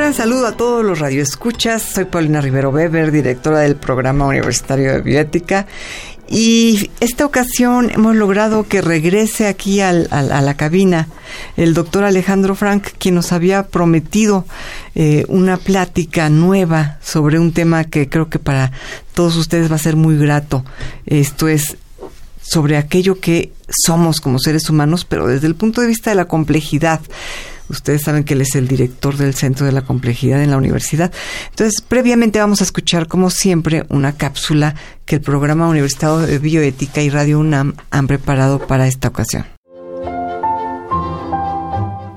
Gran saludo a todos los radioescuchas. Soy Paulina Rivero Weber, directora del Programa Universitario de Bioética. Y esta ocasión hemos logrado que regrese aquí a la cabina el doctor Alejandro Frank, quien nos había prometido eh, una plática nueva sobre un tema que creo que para todos ustedes va a ser muy grato. Esto es sobre aquello que somos como seres humanos, pero desde el punto de vista de la complejidad Ustedes saben que él es el director del Centro de la Complejidad en la universidad. Entonces, previamente vamos a escuchar, como siempre, una cápsula que el Programa Universitario de Bioética y Radio UNAM han preparado para esta ocasión.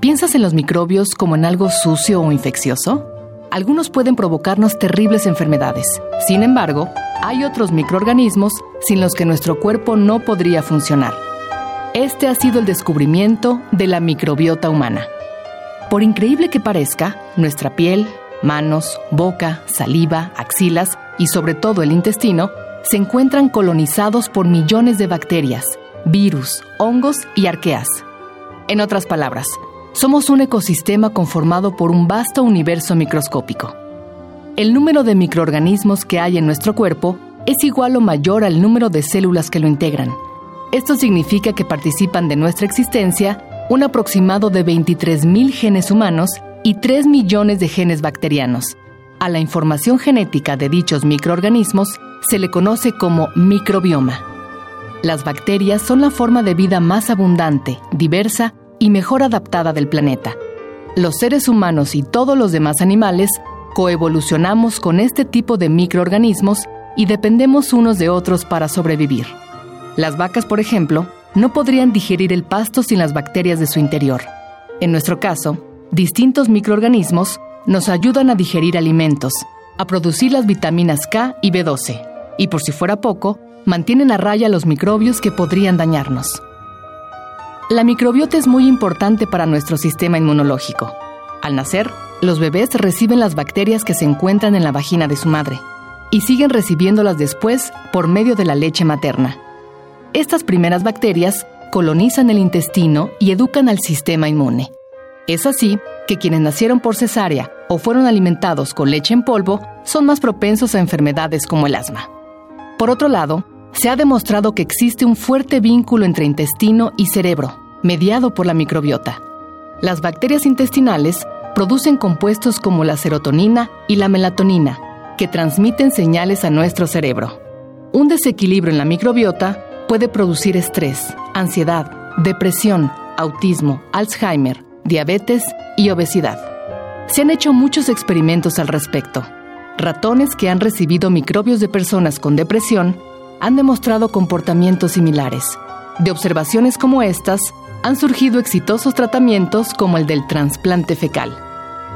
¿Piensas en los microbios como en algo sucio o infeccioso? Algunos pueden provocarnos terribles enfermedades. Sin embargo, hay otros microorganismos sin los que nuestro cuerpo no podría funcionar. Este ha sido el descubrimiento de la microbiota humana. Por increíble que parezca, nuestra piel, manos, boca, saliva, axilas y sobre todo el intestino se encuentran colonizados por millones de bacterias, virus, hongos y arqueas. En otras palabras, somos un ecosistema conformado por un vasto universo microscópico. El número de microorganismos que hay en nuestro cuerpo es igual o mayor al número de células que lo integran. Esto significa que participan de nuestra existencia un aproximado de 23.000 genes humanos y 3 millones de genes bacterianos. A la información genética de dichos microorganismos se le conoce como microbioma. Las bacterias son la forma de vida más abundante, diversa y mejor adaptada del planeta. Los seres humanos y todos los demás animales coevolucionamos con este tipo de microorganismos y dependemos unos de otros para sobrevivir. Las vacas, por ejemplo, no podrían digerir el pasto sin las bacterias de su interior. En nuestro caso, distintos microorganismos nos ayudan a digerir alimentos, a producir las vitaminas K y B12, y por si fuera poco, mantienen a raya los microbios que podrían dañarnos. La microbiota es muy importante para nuestro sistema inmunológico. Al nacer, los bebés reciben las bacterias que se encuentran en la vagina de su madre y siguen recibiéndolas después por medio de la leche materna. Estas primeras bacterias colonizan el intestino y educan al sistema inmune. Es así que quienes nacieron por cesárea o fueron alimentados con leche en polvo son más propensos a enfermedades como el asma. Por otro lado, se ha demostrado que existe un fuerte vínculo entre intestino y cerebro, mediado por la microbiota. Las bacterias intestinales producen compuestos como la serotonina y la melatonina, que transmiten señales a nuestro cerebro. Un desequilibrio en la microbiota puede producir estrés, ansiedad, depresión, autismo, Alzheimer, diabetes y obesidad. Se han hecho muchos experimentos al respecto. Ratones que han recibido microbios de personas con depresión han demostrado comportamientos similares. De observaciones como estas, han surgido exitosos tratamientos como el del trasplante fecal.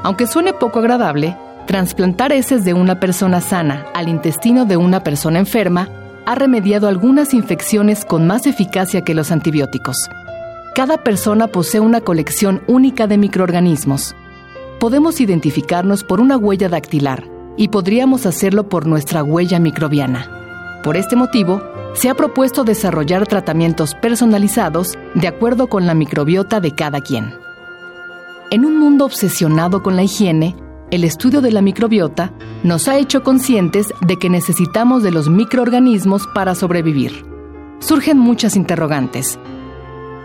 Aunque suene poco agradable, trasplantar heces de una persona sana al intestino de una persona enferma ha remediado algunas infecciones con más eficacia que los antibióticos. Cada persona posee una colección única de microorganismos. Podemos identificarnos por una huella dactilar y podríamos hacerlo por nuestra huella microbiana. Por este motivo, se ha propuesto desarrollar tratamientos personalizados de acuerdo con la microbiota de cada quien. En un mundo obsesionado con la higiene, el estudio de la microbiota nos ha hecho conscientes de que necesitamos de los microorganismos para sobrevivir. Surgen muchas interrogantes.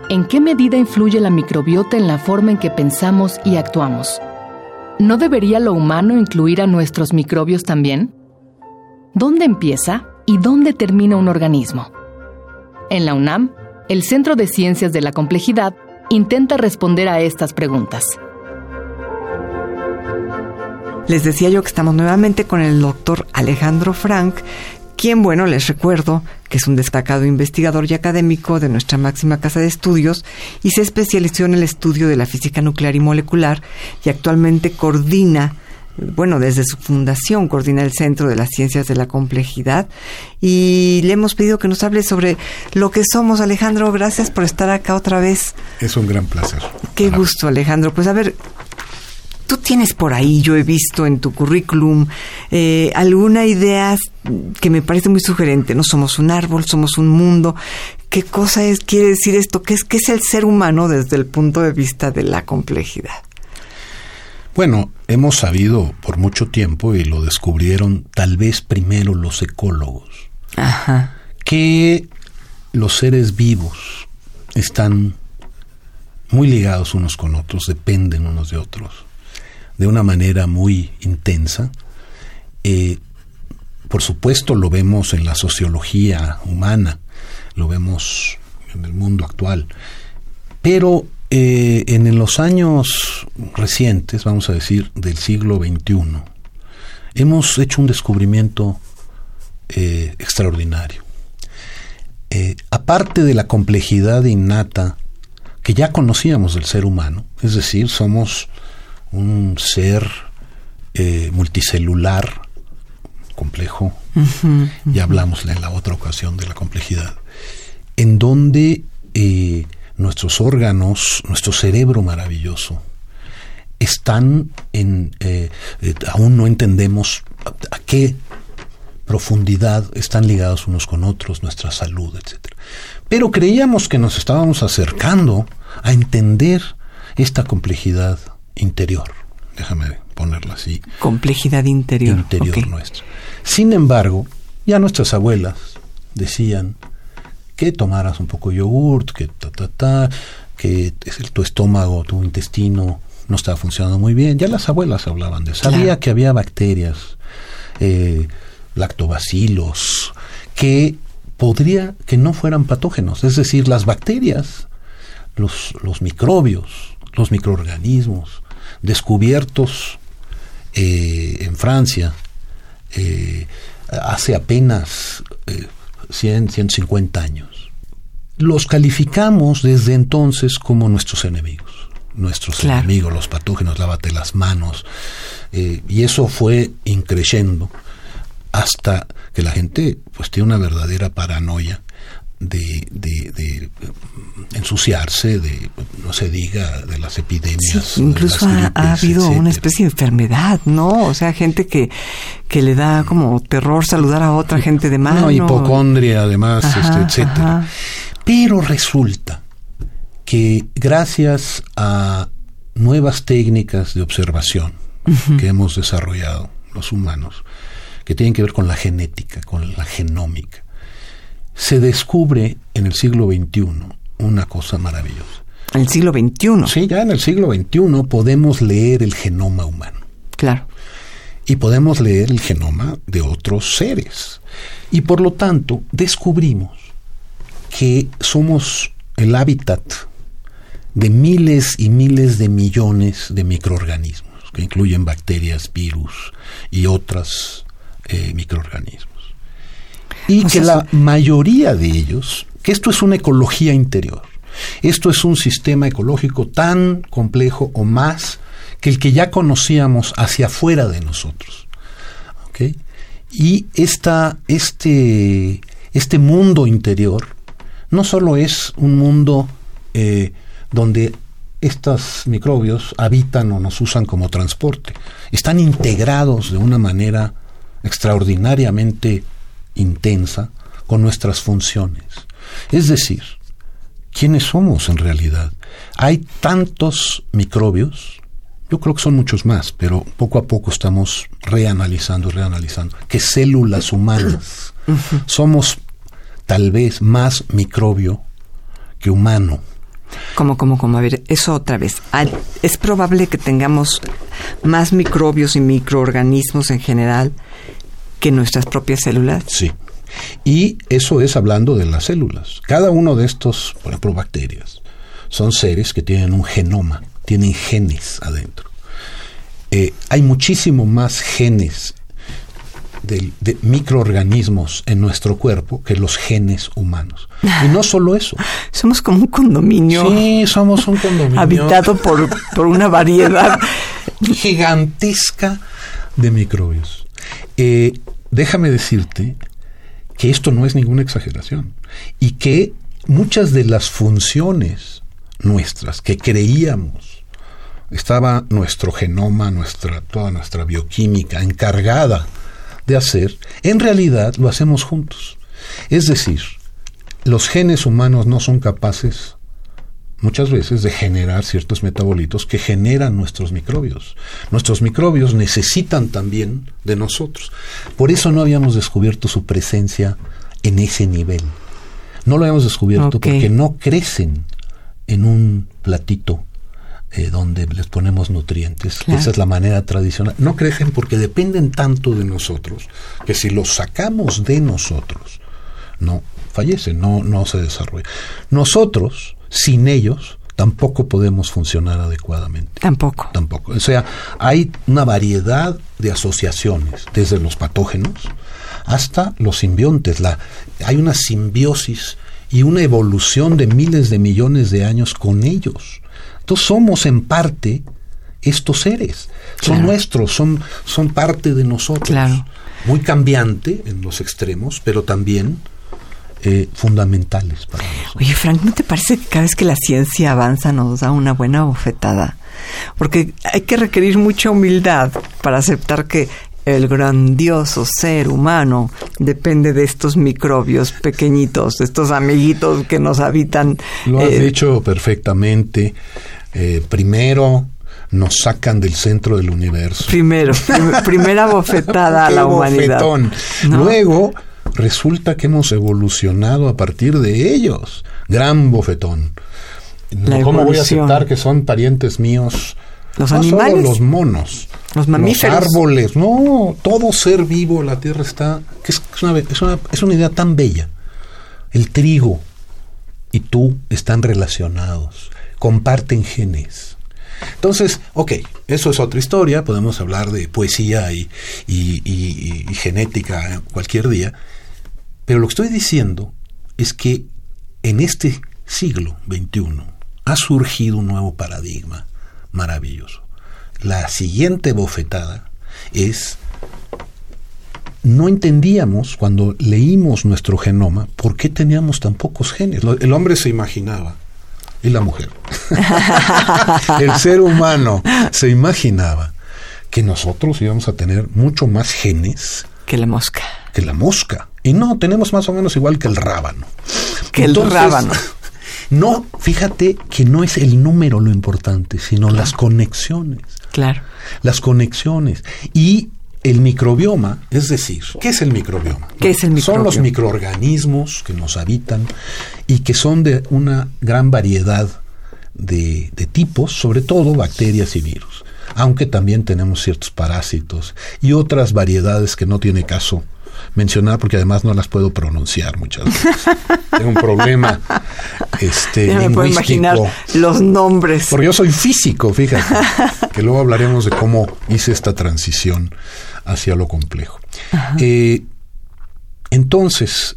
¿En qué medida influye la microbiota en la forma en que pensamos y actuamos? ¿No debería lo humano incluir a nuestros microbios también? ¿Dónde empieza y dónde termina un organismo? En la UNAM, el Centro de Ciencias de la Complejidad intenta responder a estas preguntas. Les decía yo que estamos nuevamente con el doctor Alejandro Frank, quien, bueno, les recuerdo que es un destacado investigador y académico de nuestra máxima casa de estudios y se especializó en el estudio de la física nuclear y molecular y actualmente coordina bueno, desde su fundación coordina el Centro de las Ciencias de la Complejidad y le hemos pedido que nos hable sobre lo que somos. Alejandro, gracias por estar acá otra vez. Es un gran placer. Qué gusto, Alejandro. Pues a ver, tú tienes por ahí, yo he visto en tu currículum, eh, alguna idea que me parece muy sugerente. No somos un árbol, somos un mundo. ¿Qué cosa es, quiere decir esto? ¿Qué es, qué es el ser humano desde el punto de vista de la complejidad? Bueno, hemos sabido por mucho tiempo, y lo descubrieron tal vez primero los ecólogos, que los seres vivos están muy ligados unos con otros, dependen unos de otros, de una manera muy intensa. Eh, por supuesto lo vemos en la sociología humana, lo vemos en el mundo actual, pero eh, en los años recientes, vamos a decir, del siglo XXI, hemos hecho un descubrimiento eh, extraordinario. Aparte de la complejidad innata que ya conocíamos del ser humano, es decir, somos un ser multicelular complejo, ya hablamos en la otra ocasión de la complejidad, en donde nuestros órganos, nuestro cerebro maravilloso, están en, eh, eh, aún no entendemos a, qué profundidad están ligados unos con otros, nuestra salud, etc. Pero creíamos que nos estábamos acercando a entender esta complejidad interior. Déjame ponerla así. Complejidad interior. Interior nuestra. Sin embargo, ya nuestras abuelas decían, que tomaras un poco de yogurt, que ta, ta, ta, que tu estómago, tu intestino no estaba funcionando muy bien. Ya las abuelas hablaban de eso. Sabía que había bacterias, eh, lactobacilos, que podría que no fueran patógenos. Es decir, las bacterias, los, los microbios, los microorganismos descubiertos eh, en Francia eh, hace apenas 100, 150 años. Los calificamos desde entonces como nuestros enemigos. Nuestros enemigos, los patógenos, lávate las manos. Eh, y eso fue increyendo hasta que la gente pues tiene una verdadera paranoia de, de, ensuciarse, de no se diga de las epidemias. incluso ha, habido una especie de enfermedad, ¿no? O sea, gente que, que le da como terror saludar a otra gente de mano. No, hipocondria además, este, etcétera. Pero resulta que gracias a nuevas técnicas de observación que hemos desarrollado los humanos, que tienen que ver con la genética, con la genómica, se descubre en el siglo XXI una cosa maravillosa. ¿En el siglo XXI? Sí, ya en el siglo XXI podemos leer el genoma humano. Claro. Y podemos leer el genoma de otros seres. Y por lo tanto, descubrimos que somos el hábitat de miles y miles de millones de microorganismos, que incluyen bacterias, virus y otros eh, microorganismos y que la mayoría de ellos, que esto es una ecología interior, esto es un sistema ecológico tan complejo o más que el que ya conocíamos hacia afuera de nosotros. Y esta, este, este mundo interior no solo es un mundo eh, donde estos microbios habitan o nos usan como transporte, están integrados de una manera extraordinariamente intensa con nuestras funciones. Es decir, ¿quiénes somos en realidad? Hay tantos microbios, yo creo que son muchos más, pero poco a poco estamos reanalizando, reanalizando, que células humanas. Somos tal vez más microbio que humano. Como, como, como, a ver, eso otra vez. Es probable que tengamos más microbios y microorganismos en general que nuestras propias células. Sí. Y eso es hablando de las células. Cada uno de estos, por ejemplo, bacterias, son seres que tienen un genoma, tienen genes adentro. Eh, hay muchísimo más genes de, de, microorganismos en nuestro cuerpo que los genes humanos. Y no solo eso. Somos como un condominio. Sí, somos un condominio. Habitado por, por una variedad gigantesca de microbios. Eh, déjame decirte que esto no es ninguna exageración y que muchas de las funciones nuestras que creíamos estaba nuestro genoma, nuestra, toda nuestra bioquímica encargada de hacer, en realidad lo hacemos juntos. Es decir, los genes humanos no son capaces muchas veces de generar ciertos metabolitos que generan nuestros microbios. Nuestros microbios necesitan también de nosotros. Por eso no habíamos descubierto su presencia en ese nivel. No lo habíamos descubierto porque no crecen en un platito eh, donde les ponemos nutrientes. Esa es la manera tradicional. No crecen porque dependen tanto de nosotros que si los sacamos de nosotros, no fallecen, no, no se desarrollan. Nosotros, sin ellos, tampoco podemos funcionar adecuadamente. Tampoco. Tampoco. O sea, hay una variedad de asociaciones, desde los patógenos hasta los simbiontes. La, hay una simbiosis y una evolución de miles de millones de años con ellos. Entonces somos en parte estos seres. Son nuestros, son, son parte de nosotros. Claro. Muy cambiante en los extremos, pero también eh, fundamentales para nosotros. Oye, Frank, ¿no te parece que cada vez que la ciencia avanza nos da una buena bofetada? Porque hay que requerir mucha humildad para aceptar que el grandioso ser humano depende de estos microbios pequeñitos, de estos amiguitos que nos habitan. Lo has eh, dicho perfectamente. Eh, primero, nos sacan del centro del universo. Primero, primera bofetada a la humanidad. Luego resulta que hemos evolucionado a partir de ellos. Gran bofetón. ¿Cómo voy a aceptar que son parientes míos? Los animales. los monos. Los mamíferos. Los árboles. No, todo ser vivo, la tierra está. es, una, es, una, es una idea tan bella. El trigo y tú están relacionados, comparten genes. Entonces, ok, eso es otra historia, podemos hablar de poesía y, y, y genética cualquier día, pero lo que estoy diciendo es que en este siglo XXI ha surgido un nuevo paradigma maravilloso. La siguiente bofetada es, no entendíamos cuando leímos nuestro genoma por qué teníamos tan pocos genes. El hombre se imaginaba, y la mujer, el ser humano se imaginaba que nosotros íbamos a tener mucho más genes que la mosca. Que la mosca. Y no, tenemos más o menos igual que el rábano. Que el rábano. No, fíjate que no es el número lo importante, sino las conexiones. Claro. Las conexiones. Y el microbioma, es decir, ¿qué es el microbioma? ¿Qué es el microbioma? Son los microorganismos que nos habitan y que son de una gran variedad de, de tipos, sobre todo bacterias y virus. Aunque también tenemos ciertos parásitos y otras variedades que no tiene caso mencionar porque además no las puedo pronunciar muchas veces. Tengo un problema este, ya lingüístico. Me imaginar los nombres. Porque yo soy físico, fíjate, que luego hablaremos de cómo hice esta transición hacia lo complejo. Eh, entonces,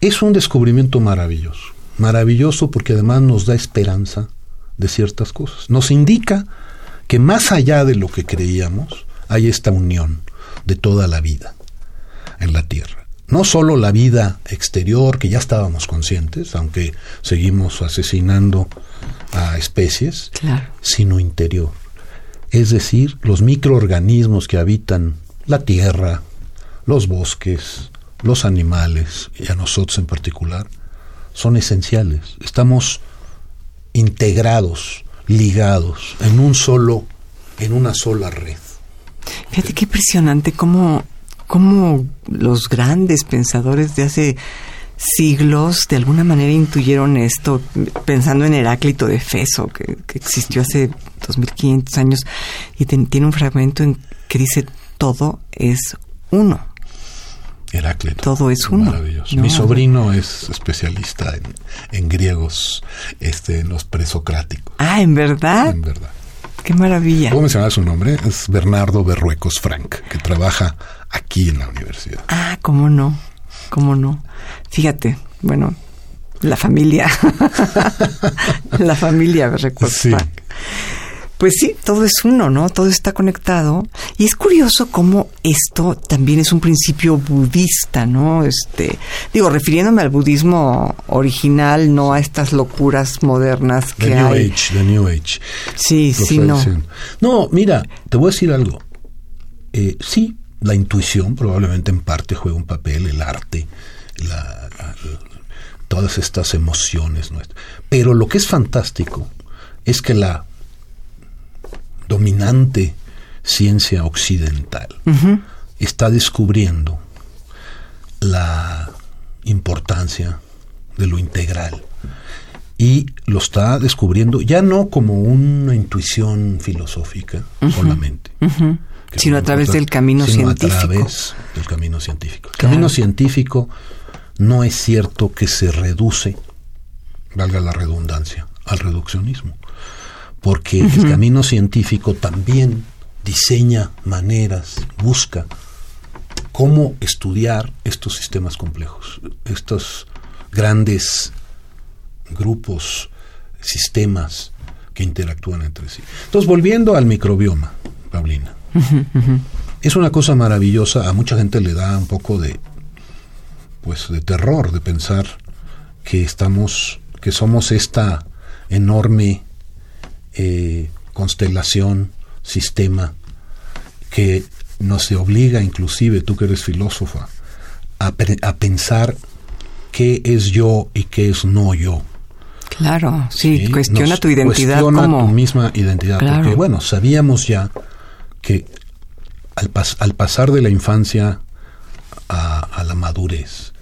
es un descubrimiento maravilloso. Maravilloso porque además nos da esperanza de ciertas cosas. Nos indica que más allá de lo que creíamos, hay esta unión de toda la vida en la Tierra. No solo la vida exterior, que ya estábamos conscientes, aunque seguimos asesinando a especies, sino interior. Es decir, los microorganismos que habitan la Tierra, los bosques, los animales, y a nosotros en particular, son esenciales. Estamos integrados, ligados en un solo, en una sola red. Fíjate qué impresionante cómo cómo los grandes pensadores de hace siglos de alguna manera intuyeron esto, pensando en Heráclito de Feso, que, existió hace 2500 años, y tiene un fragmento en que dice, todo es uno. Heráclito. Todo es uno. Maravilloso. Mi sobrino es especialista en, griegos, este, en los presocráticos. Ah, ¿en verdad? En verdad. Qué maravilla. ¿Puedo mencionar su nombre? Es Bernardo Berruecos Frank, que trabaja aquí en la universidad. Ah, cómo no, cómo no. Fíjate, bueno, la familia, la familia Berruecos Frank. Pues sí, todo es uno, ¿no? Todo está conectado. Y es curioso cómo esto también es un principio budista, ¿no? Este, digo, refiriéndome al budismo original, no a estas locuras modernas que the New hay. Age, the New Age. Sí, sí, no. No, mira, te voy a decir algo. Eh, sí, la intuición probablemente en parte juega un papel, el arte, la- la- la- todas estas emociones nuestras. Pero lo que es fantástico es que la dominante ciencia occidental está descubriendo la importancia de lo integral y lo está descubriendo ya no como una intuición filosófica solamente, Sino a través del camino sino científico. A través del camino científico. El Claro. camino científico no es cierto que se reduce, valga la redundancia, al reduccionismo, porque el camino científico también diseña maneras, busca cómo estudiar estos sistemas complejos, estos grandes grupos, sistemas que interactúan entre sí. Entonces, volviendo al microbioma, Paulina, es una cosa maravillosa, a mucha gente le da un poco de pues de terror de pensar que estamos que somos esta enorme eh, constelación, sistema que nos obliga inclusive, tú que eres filósofa, a, a pensar qué es yo y qué es no yo. Claro, sí, ¿sí? cuestiona Nos tu identidad cuestiona tu misma identidad. Claro. Porque, bueno, sabíamos ya que al, pas- al pasar de la infancia a, a la madurez,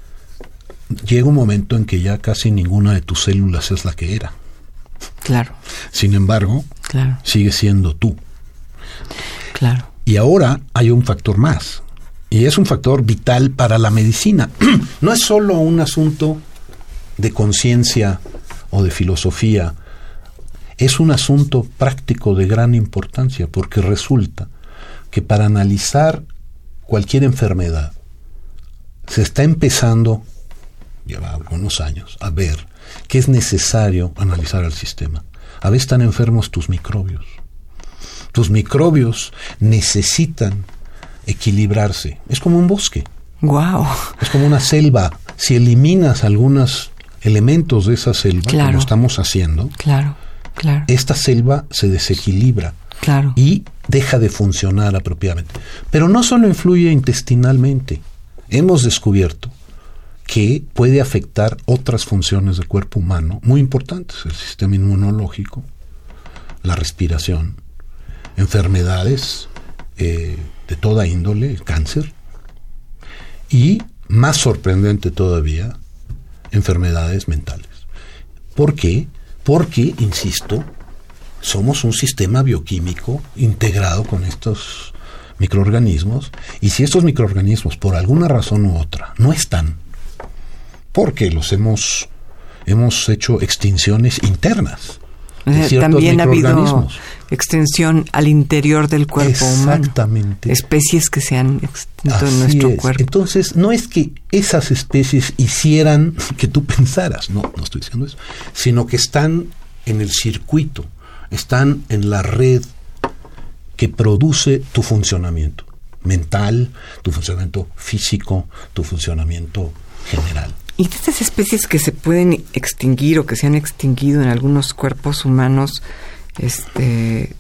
llega un momento en que ya casi ninguna de tus células es la que era. Claro, Sin embargo, claro, sigue siendo tú. claro. Y ahora hay un factor más. Y es un factor vital para la medicina. no es solo un asunto de conciencia o de filosofía. Es un asunto práctico de gran importancia porque resulta que para analizar cualquier enfermedad se está empezando, lleva algunos años, a ver que es necesario analizar el sistema. A veces están enfermos tus microbios. Tus microbios necesitan equilibrarse. Es como un bosque, Wow. es como una selva. Si eliminas algunos elementos de esa selva, Claro. como estamos haciendo, Claro, claro, esta selva se desequilibra claro. y deja de funcionar apropiadamente. Pero no solo influye intestinalmente. Hemos descubierto que puede afectar otras funciones del cuerpo humano muy importantes, el sistema inmunológico, la respiración, enfermedades eh, de toda índole, el cáncer, y más sorprendente todavía, enfermedades mentales. ¿Por qué? Porque, insisto, somos un sistema bioquímico integrado con estos microorganismos y si estos microorganismos por alguna razón u otra no están, porque los hemos hemos hecho extinciones internas de Eh, También ha habido extensión al interior del cuerpo humano. Exactamente. Especies que se han extinto en nuestro es. cuerpo. Entonces, no es que esas especies hicieran que tú pensaras, no, no estoy diciendo eso, sino que están en el circuito, están en la red que produce tu funcionamiento mental, tu funcionamiento físico, tu funcionamiento general. Y de estas especies que se pueden extinguir o que se han extinguido en algunos cuerpos humanos, este,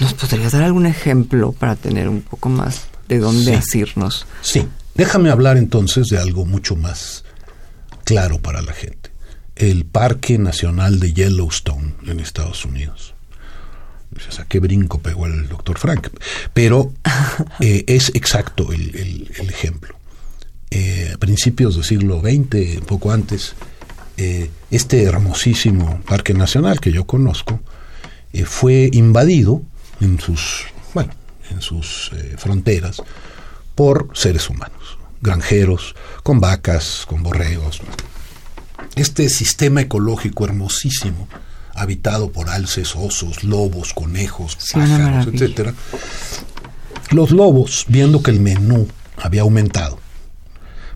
¿nos podrías dar algún ejemplo para tener un poco más de dónde Sí. asirnos? Sí, déjame hablar entonces de algo mucho más claro para la gente. El Parque Nacional de Yellowstone en Estados Unidos. O sea, qué brinco pegó el doctor Frank. Pero eh, es exacto el, el- el ejemplo. Eh, a principios del siglo XX, poco antes, eh, este hermosísimo Parque Nacional que yo conozco eh, fue invadido en sus, bueno, en sus fronteras por seres humanos, granjeros, con vacas, con borregos. Este sistema ecológico hermosísimo, habitado por alces, osos, lobos, conejos, Sí, pájaros, etcétera. Los lobos, viendo que el menú había aumentado,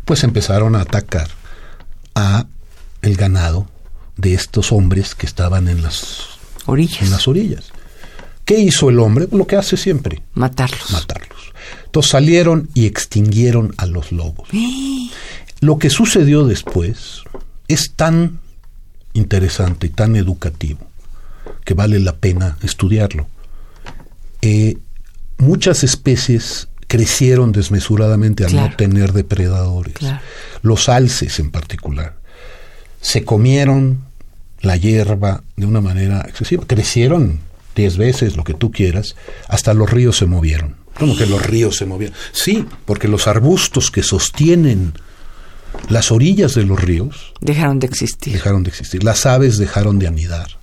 pues empezaron a atacar a el ganado de estos hombres que estaban en las Orillas. en las orillas. ¿Qué hizo el hombre? Lo que hace siempre. Matarlos. Matarlos. Entonces salieron y extinguieron a los lobos. Lo que sucedió después es tan interesante y tan educativo que vale la pena estudiarlo. Eh, muchas especies crecieron desmesuradamente al no tener depredadores. Los alces en particular. Se comieron la hierba de una manera excesiva. Crecieron diez veces, lo que tú quieras, hasta los ríos se movieron. ¿Cómo que los ríos se movieron? Sí, porque los arbustos que sostienen las orillas de los ríos dejaron de existir. Dejaron de existir. Las aves dejaron de anidar.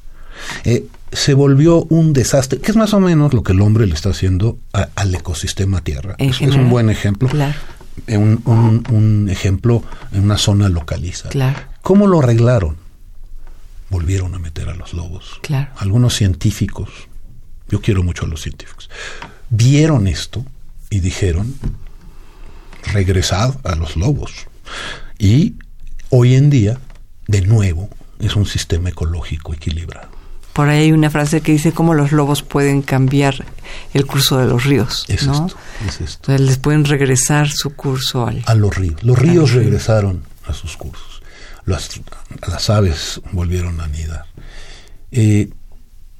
Eh, se volvió un desastre, que es más o menos lo que el hombre le está haciendo al ecosistema Tierra. Es, un buen ejemplo. Claro. Eh, un, un, ejemplo en una zona localizada. Claro. ¿Cómo lo arreglaron? Volvieron a meter a los lobos. Claro. Algunos científicos, yo quiero mucho a los científicos, vieron esto y dijeron, regresad a los lobos. Y hoy en día, de nuevo, es un sistema ecológico equilibrado. Por ahí hay una frase que dice cómo los lobos pueden cambiar el curso de los ríos. Es ¿no? esto, es esto. Entonces les pueden regresar su curso al... A los ríos. Los ríos regresaron a sus cursos. Las, las aves volvieron a anidar. Eh,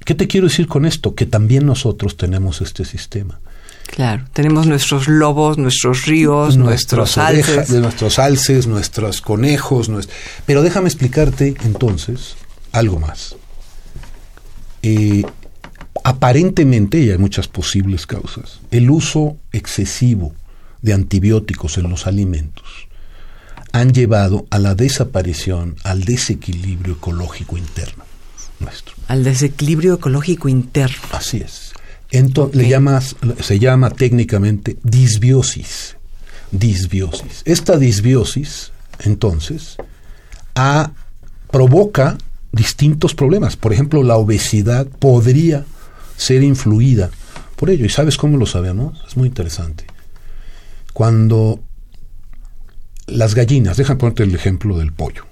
¿Qué te quiero decir con esto? Que también nosotros tenemos este sistema. Claro, tenemos nuestros lobos, nuestros ríos, nuestros alces. De nuestros alces, nuestros conejos. Pero déjame explicarte entonces algo más. Eh, aparentemente, y hay muchas posibles causas, el uso excesivo de antibióticos en los alimentos han llevado a la desaparición, al desequilibrio ecológico interno nuestro. Al desequilibrio ecológico interno. Así es. Entonces, le llamas, se llama técnicamente disbiosis. Disbiosis. Esta disbiosis, entonces, provoca distintos problemas. Por ejemplo, la obesidad podría ser influida por ello. ¿Y sabes cómo lo sabemos? Es muy interesante. Cuando las gallinas, déjame ponerte el ejemplo del pollo.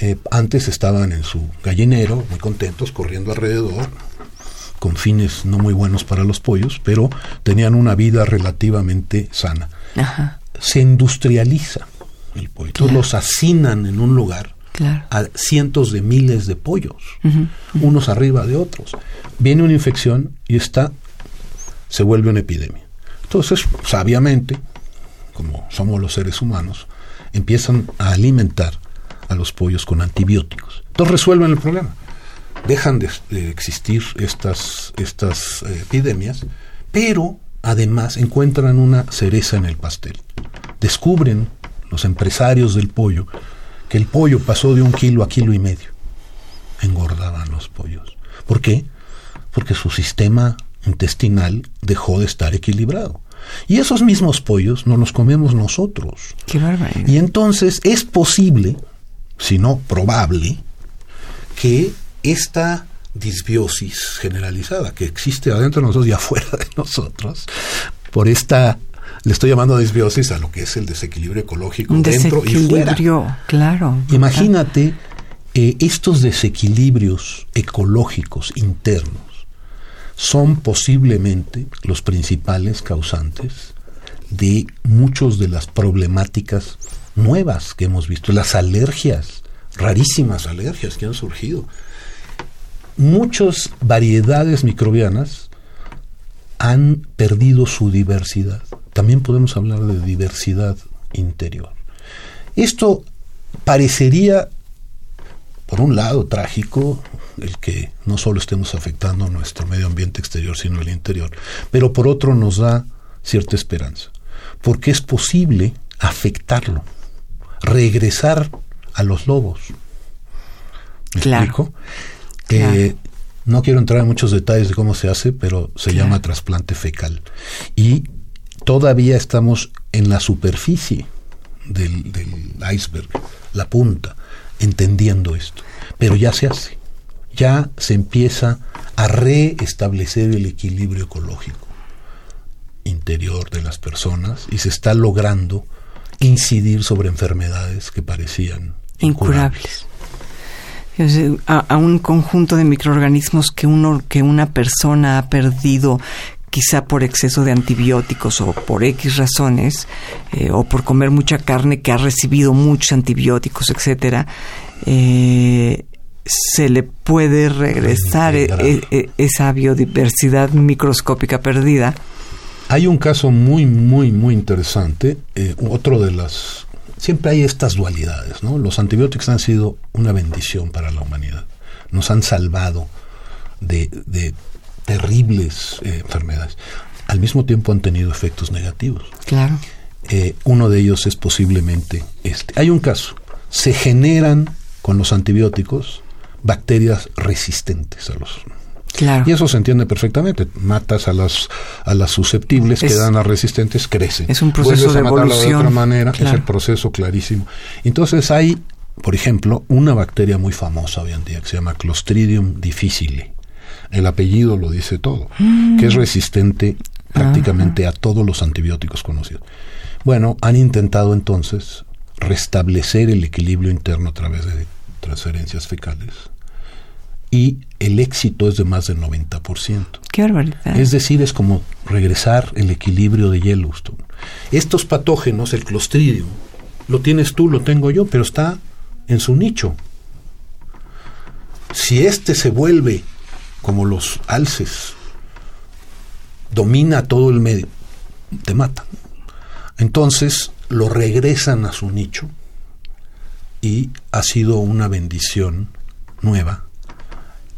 Eh, antes estaban en su gallinero, muy contentos, corriendo alrededor, con fines no muy buenos para los pollos, pero tenían una vida relativamente sana. Se industrializa el pollo. Entonces los hacinan en un lugar a cientos de miles de pollos, unos arriba de otros. Viene una infección y esta se vuelve una epidemia. Entonces, sabiamente, como somos los seres humanos, empiezan a alimentar a los pollos con antibióticos. Entonces resuelven el problema dejan de, existir estas, estas eh, epidemias, pero además encuentran una cereza en el pastel. Descubren los empresarios del pollo que el pollo pasó de un kilo a kilo y medio. Engordaban los pollos. ¿Por qué? Porque su sistema intestinal dejó de estar equilibrado. Y esos mismos pollos no los comemos nosotros. Qué Y entonces es posible, si no probable, que esta disbiosis generalizada que existe adentro de nosotros y afuera de nosotros, por esta, le estoy llamando disbiosis a lo que es el desequilibrio ecológico dentro y fuera. claro. Imagínate eh, estos desequilibrios ecológicos internos son posiblemente los principales causantes de muchas de las problemáticas nuevas que hemos visto, las alergias, rarísimas alergias que han surgido muchas variedades microbianas han perdido su diversidad. También podemos hablar de diversidad interior. Esto parecería, por un lado, trágico, el que no solo estemos afectando nuestro medio ambiente exterior, sino el interior, pero por otro nos da cierta esperanza, porque es posible afectarlo, regresar a los lobos. ¿Me claro. Eh, no quiero entrar en muchos detalles de cómo se hace, pero se llama trasplante fecal. Y todavía estamos en la superficie del, iceberg, la punta, entendiendo esto. Pero ya se hace. Ya se empieza a reestablecer el equilibrio ecológico interior de las personas y se está logrando incidir sobre enfermedades que parecían incurables. A, un conjunto de microorganismos que uno que una persona ha perdido quizá por exceso de antibióticos o por X razones, eh, o por comer mucha carne que ha recibido muchos antibióticos, etcétera, eh, se le puede regresar e, e, esa biodiversidad microscópica perdida. Hay un caso muy, muy, muy interesante. Eh, otro de las... Siempre hay estas dualidades, ¿no? Los antibióticos han sido una bendición para la humanidad. Nos han salvado de terribles eh, enfermedades. Al mismo tiempo han tenido efectos negativos. Claro. Eh, uno de ellos es posiblemente este. Hay un caso. Se generan con los antibióticos bacterias resistentes a los Claro. Y eso se entiende perfectamente. Matas a las a las susceptibles, quedan las resistentes, crecen. Es un proceso de evolución. de otra manera, es el proceso clarísimo. Entonces hay, por ejemplo, una bacteria muy famosa hoy en día que se llama Clostridium difficile el apellido lo dice todo, mm. que es resistente prácticamente a todos los antibióticos conocidos. Bueno, han intentado entonces restablecer el equilibrio interno a través de transferencias fecales y el éxito es de más del 90%. Qué barbaridad. Es decir, es como regresar el equilibrio de Yellowstone. Estos patógenos, el clostridium, lo tienes tú, lo tengo yo, pero está en su nicho. Si este se vuelve como los alces, domina todo el medio, te mata. Entonces lo regresan a su nicho y ha sido una bendición nueva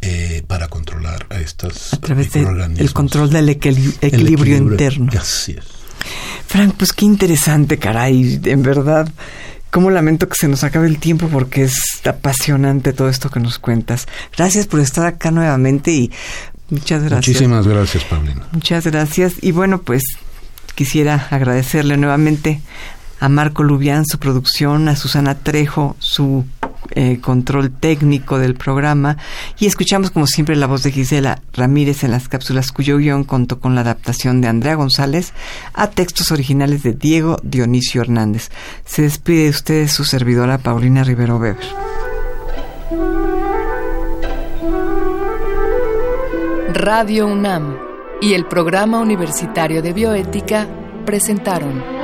eh, para controlar a estas a través del control del equilibrio, interno. Así es. Frank, pues qué interesante, caray, en verdad. Cómo lamento que se nos acabe el tiempo porque es apasionante todo esto que nos cuentas. Gracias por estar acá nuevamente y muchas gracias. Muchísimas gracias, Paulina. Muchas gracias. Y bueno, pues quisiera agradecerle nuevamente a Marco Lubián su producción, a Susana Trejo su eh, control técnico del programa y escuchamos como siempre la voz de Gisela Ramírez en las cápsulas cuyo guion contó con la adaptación de Andrea González a textos originales de Diego Dionisio Hernández. Se despide de ustedes su servidora Paulina Rivero Weber. Radio UNAM y el Programa Universitario de Bioética presentaron